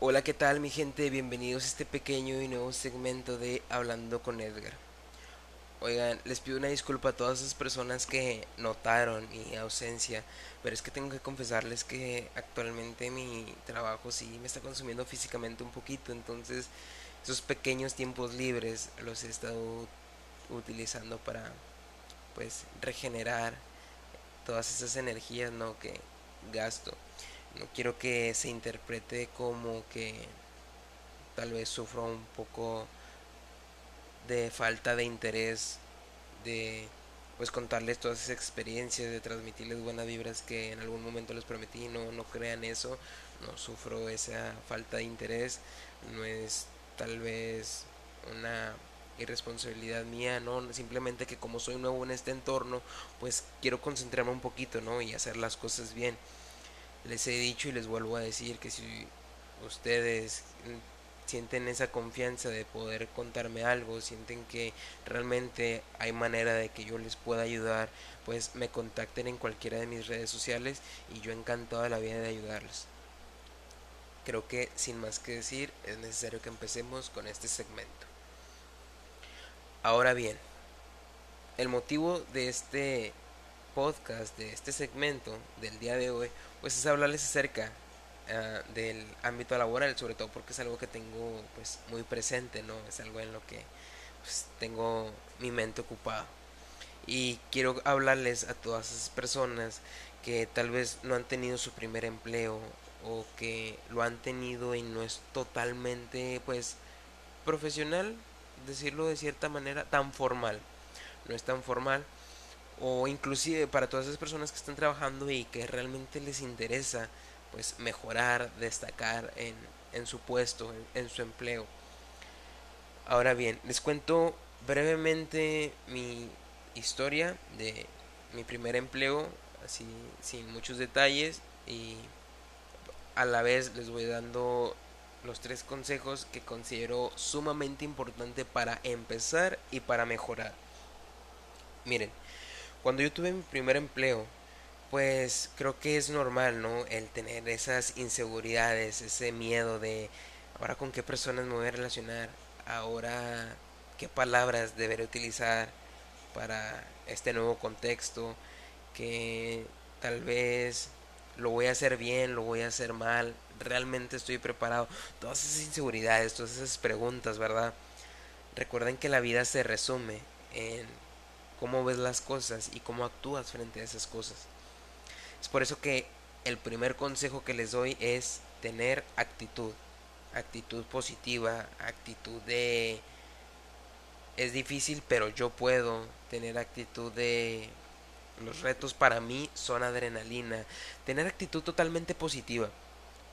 Hola, ¿qué tal mi gente? Bienvenidos a este pequeño y nuevo segmento de Hablando con Edgar. Oigan, les pido una disculpa a todas esas personas que notaron mi ausencia, pero es que tengo que confesarles que actualmente mi trabajo sí me está consumiendo físicamente un poquito, entonces esos pequeños tiempos libres los he estado utilizando para pues regenerar todas esas energías ¿no? que gasto no quiero que se interprete como que tal vez sufro un poco de falta de interés de pues contarles todas esas experiencias, de transmitirles buenas vibras que en algún momento les prometí, no, no crean eso, no sufro esa falta de interés, no es tal vez una irresponsabilidad mía, no, simplemente que como soy nuevo en este entorno, pues quiero concentrarme un poquito, ¿no? Y hacer las cosas bien les he dicho y les vuelvo a decir que si ustedes sienten esa confianza de poder contarme algo, sienten que realmente hay manera de que yo les pueda ayudar, pues me contacten en cualquiera de mis redes sociales y yo encantado la vida de ayudarles. Creo que sin más que decir es necesario que empecemos con este segmento. Ahora bien, el motivo de este podcast, de este segmento del día de hoy, pues es hablarles acerca uh, del ámbito laboral, sobre todo porque es algo que tengo pues muy presente, ¿no? Es algo en lo que pues, tengo mi mente ocupada. Y quiero hablarles a todas esas personas que tal vez no han tenido su primer empleo o que lo han tenido y no es totalmente pues profesional, decirlo de cierta manera, tan formal. No es tan formal o inclusive para todas esas personas que están trabajando y que realmente les interesa pues mejorar, destacar en, en su puesto, en, su empleo. Ahora bien, les cuento brevemente mi historia de mi primer empleo, así sin muchos detalles y a la vez les voy dando los tres consejos que considero sumamente importante para empezar y para mejorar. Miren, cuando yo tuve mi primer empleo, pues creo que es normal, ¿no? El tener esas inseguridades, ese miedo de ahora con qué personas me voy a relacionar, ahora qué palabras deberé utilizar para este nuevo contexto, que tal vez lo voy a hacer bien, lo voy a hacer mal, realmente estoy preparado. Todas esas inseguridades, todas esas preguntas, ¿verdad? Recuerden que la vida se resume en cómo ves las cosas y cómo actúas frente a esas cosas. Es por eso que el primer consejo que les doy es tener actitud, actitud positiva, actitud de es difícil pero yo puedo, tener actitud de los retos para mí son adrenalina, tener actitud totalmente positiva.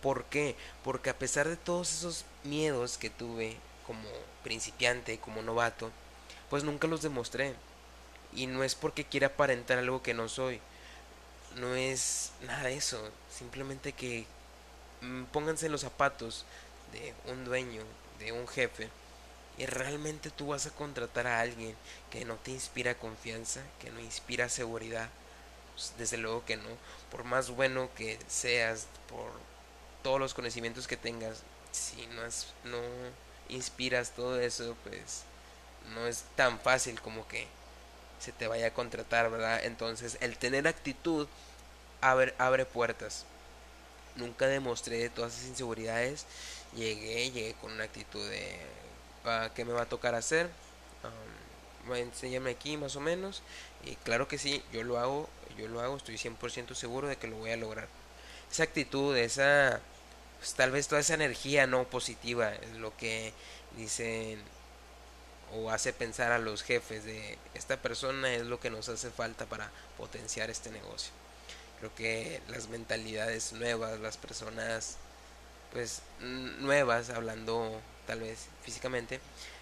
¿Por qué? Porque a pesar de todos esos miedos que tuve como principiante, como novato, pues nunca los demostré y no es porque quiera aparentar algo que no soy. No es nada de eso. Simplemente que mm, pónganse los zapatos de un dueño, de un jefe. Y realmente tú vas a contratar a alguien que no te inspira confianza, que no inspira seguridad. Pues, desde luego que no. Por más bueno que seas, por todos los conocimientos que tengas, si no, es, no inspiras todo eso, pues no es tan fácil como que se te vaya a contratar, ¿verdad? Entonces, el tener actitud abre, abre puertas. Nunca demostré todas esas inseguridades. Llegué, llegué con una actitud de ah, ¿qué me va a tocar hacer? Um, enséñame aquí más o menos. Y claro que sí, yo lo hago, yo lo hago, estoy 100% seguro de que lo voy a lograr. Esa actitud, esa, pues, tal vez toda esa energía no positiva es lo que dicen o hace pensar a los jefes de esta persona es lo que nos hace falta para potenciar este negocio. Creo que las mentalidades nuevas, las personas pues nuevas, hablando tal vez físicamente,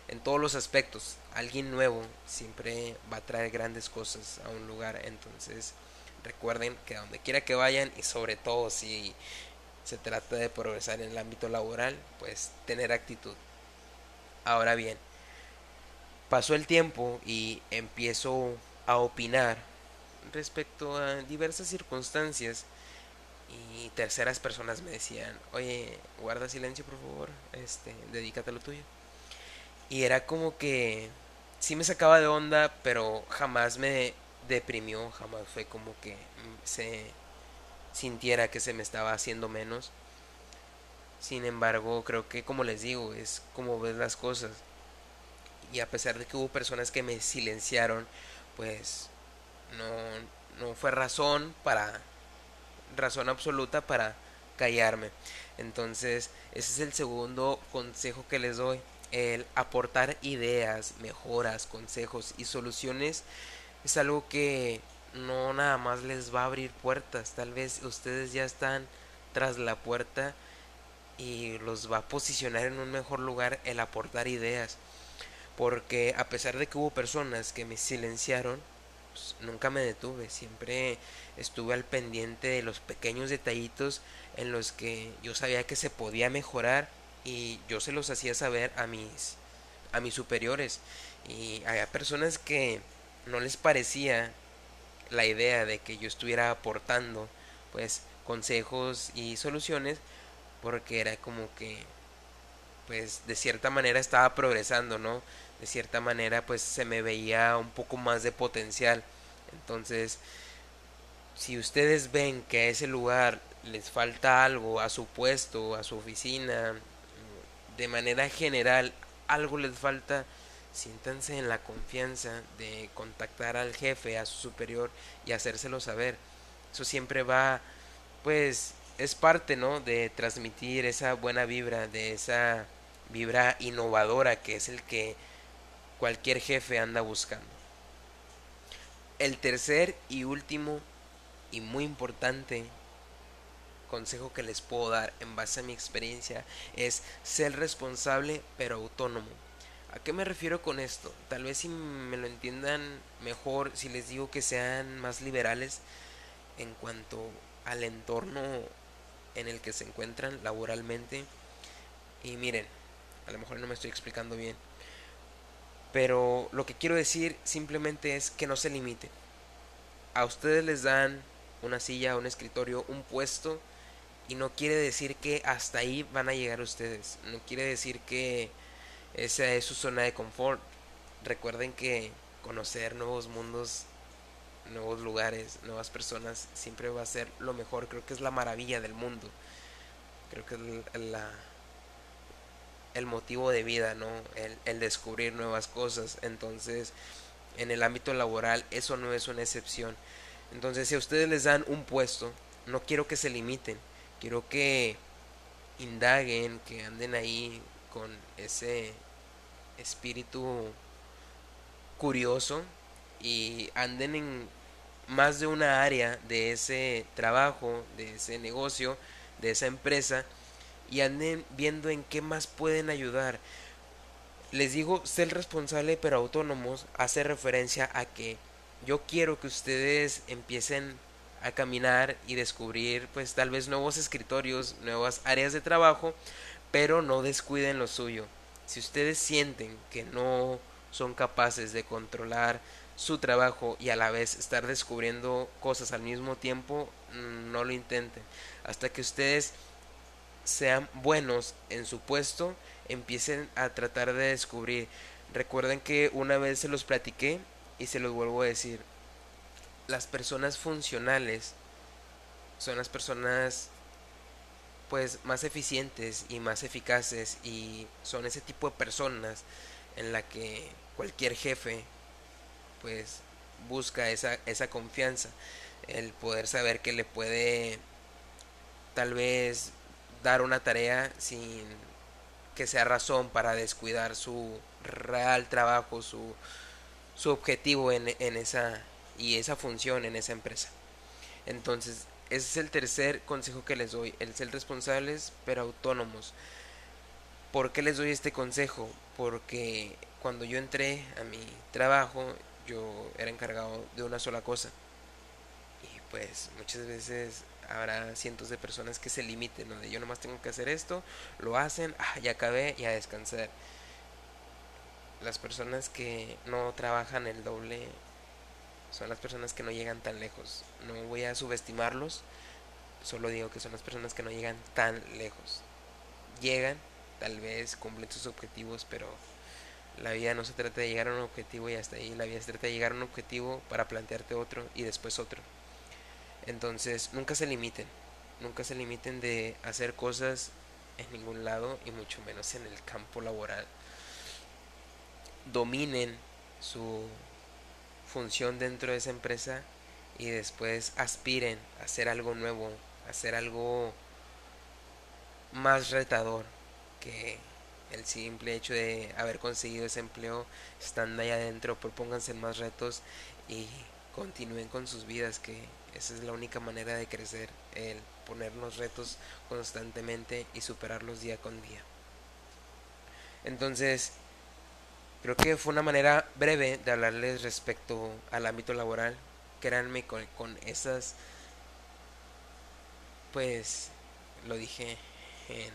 en todos los aspectos, alguien nuevo siempre va a traer grandes cosas a un lugar, entonces recuerden que a donde quiera que vayan y sobre todo si se trata de progresar en el ámbito laboral, pues tener actitud. Ahora bien, pasó el tiempo y empiezo a opinar respecto a diversas circunstancias y terceras personas me decían, oye, guarda silencio por favor, este, dedícate a lo tuyo. Y era como que sí me sacaba de onda, pero jamás me deprimió, jamás fue como que se sintiera que se me estaba haciendo menos. Sin embargo, creo que como les digo, es como ves las cosas. Y a pesar de que hubo personas que me silenciaron, pues no, no fue razón para razón absoluta para callarme. Entonces, ese es el segundo consejo que les doy. El aportar ideas, mejoras, consejos y soluciones es algo que no nada más les va a abrir puertas. Tal vez ustedes ya están tras la puerta y los va a posicionar en un mejor lugar el aportar ideas. Porque a pesar de que hubo personas que me silenciaron, pues, nunca me detuve. Siempre estuve al pendiente de los pequeños detallitos en los que yo sabía que se podía mejorar y yo se los hacía saber a mis a mis superiores y había personas que no les parecía la idea de que yo estuviera aportando pues consejos y soluciones porque era como que pues de cierta manera estaba progresando, ¿no? De cierta manera pues se me veía un poco más de potencial. Entonces, si ustedes ven que a ese lugar les falta algo, a su puesto, a su oficina, de manera general, algo les falta, siéntanse en la confianza de contactar al jefe, a su superior y hacérselo saber. Eso siempre va, pues, es parte, ¿no? De transmitir esa buena vibra, de esa vibra innovadora que es el que cualquier jefe anda buscando. El tercer y último y muy importante consejo que les puedo dar en base a mi experiencia es ser responsable pero autónomo. ¿A qué me refiero con esto? Tal vez si me lo entiendan mejor si les digo que sean más liberales en cuanto al entorno en el que se encuentran laboralmente. Y miren, a lo mejor no me estoy explicando bien. Pero lo que quiero decir simplemente es que no se limiten. A ustedes les dan una silla, un escritorio, un puesto y no quiere decir que hasta ahí van a llegar ustedes. No quiere decir que esa es su zona de confort. Recuerden que conocer nuevos mundos, nuevos lugares, nuevas personas siempre va a ser lo mejor. Creo que es la maravilla del mundo. Creo que es la, el motivo de vida, ¿no? El, el descubrir nuevas cosas. Entonces, en el ámbito laboral, eso no es una excepción. Entonces, si a ustedes les dan un puesto, no quiero que se limiten quiero que indaguen, que anden ahí con ese espíritu curioso y anden en más de una área de ese trabajo, de ese negocio, de esa empresa y anden viendo en qué más pueden ayudar. Les digo ser responsable pero autónomos hace referencia a que yo quiero que ustedes empiecen a caminar y descubrir pues tal vez nuevos escritorios, nuevas áreas de trabajo, pero no descuiden lo suyo. Si ustedes sienten que no son capaces de controlar su trabajo y a la vez estar descubriendo cosas al mismo tiempo, mm, no lo intenten. Hasta que ustedes sean buenos en su puesto, empiecen a tratar de descubrir. Recuerden que una vez se los platiqué y se los vuelvo a decir las personas funcionales son las personas pues más eficientes y más eficaces y son ese tipo de personas en la que cualquier jefe pues busca esa, esa confianza el poder saber que le puede tal vez dar una tarea sin que sea razón para descuidar su real trabajo su, su objetivo en, en esa y esa función en esa empresa. Entonces, ese es el tercer consejo que les doy, el ser responsables pero autónomos. ¿Por qué les doy este consejo? Porque cuando yo entré a mi trabajo, yo era encargado de una sola cosa. Y pues muchas veces habrá cientos de personas que se limiten, donde yo nomás tengo que hacer esto, lo hacen, ah, ya acabé y a descansar. Las personas que no trabajan el doble son las personas que no llegan tan lejos. No voy a subestimarlos, solo digo que son las personas que no llegan tan lejos. Llegan, tal vez cumplen sus objetivos, pero la vida no se trata de llegar a un objetivo y hasta ahí. La vida se trata de llegar a un objetivo para plantearte otro y después otro. Entonces, nunca se limiten. Nunca se limiten de hacer cosas en ningún lado y mucho menos en el campo laboral. Dominen su función dentro de esa empresa y después aspiren a hacer algo nuevo, a hacer algo más retador que el simple hecho de haber conseguido ese empleo, estando ahí adentro, propónganse más retos y continúen con sus vidas, que esa es la única manera de crecer, el ponernos retos constantemente y superarlos día con día. Entonces, creo que fue una manera breve de hablarles respecto al ámbito laboral. Créanme con, con esas, pues, lo dije en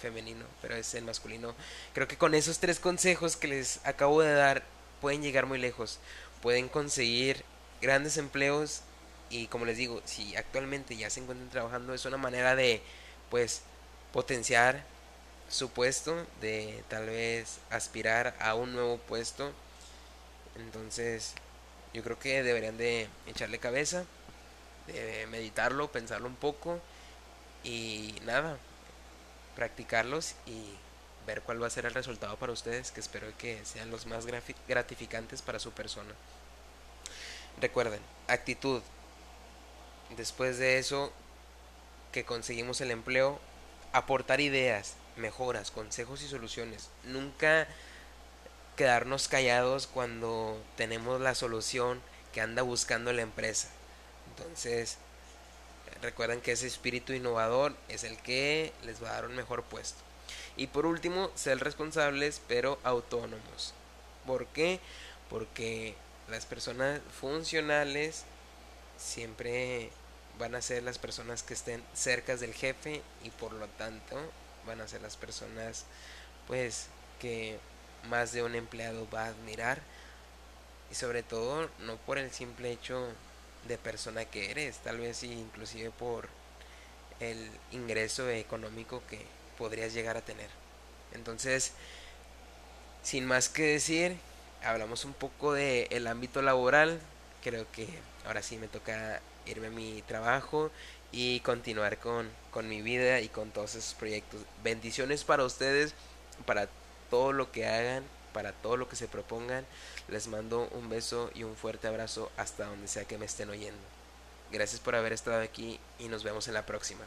femenino, pero es en masculino. Creo que con esos tres consejos que les acabo de dar pueden llegar muy lejos. Pueden conseguir grandes empleos y como les digo, si actualmente ya se encuentran trabajando es una manera de pues potenciar su puesto, de tal vez aspirar a un nuevo puesto. Entonces, yo creo que deberían de echarle cabeza, de meditarlo, pensarlo un poco y nada, practicarlos y ver cuál va a ser el resultado para ustedes, que espero que sean los más gratificantes para su persona. Recuerden, actitud. Después de eso que conseguimos el empleo, aportar ideas, mejoras, consejos y soluciones. Nunca quedarnos callados cuando tenemos la solución que anda buscando la empresa. Entonces, recuerden que ese espíritu innovador es el que les va a dar un mejor puesto. Y por último, ser responsables pero autónomos. ¿Por qué? Porque las personas funcionales siempre van a ser las personas que estén cerca del jefe y por lo tanto van a ser las personas pues que más de un empleado va a admirar y sobre todo no por el simple hecho de persona que eres, tal vez inclusive por el ingreso económico que podrías llegar a tener. Entonces, sin más que decir, hablamos un poco del el ámbito laboral. Creo que ahora sí me toca irme a mi trabajo y continuar con, con mi vida y con todos esos proyectos. Bendiciones para ustedes, para todo lo que hagan, para todo lo que se propongan. Les mando un beso y un fuerte abrazo hasta donde sea que me estén oyendo. Gracias por haber estado aquí y nos vemos en la próxima.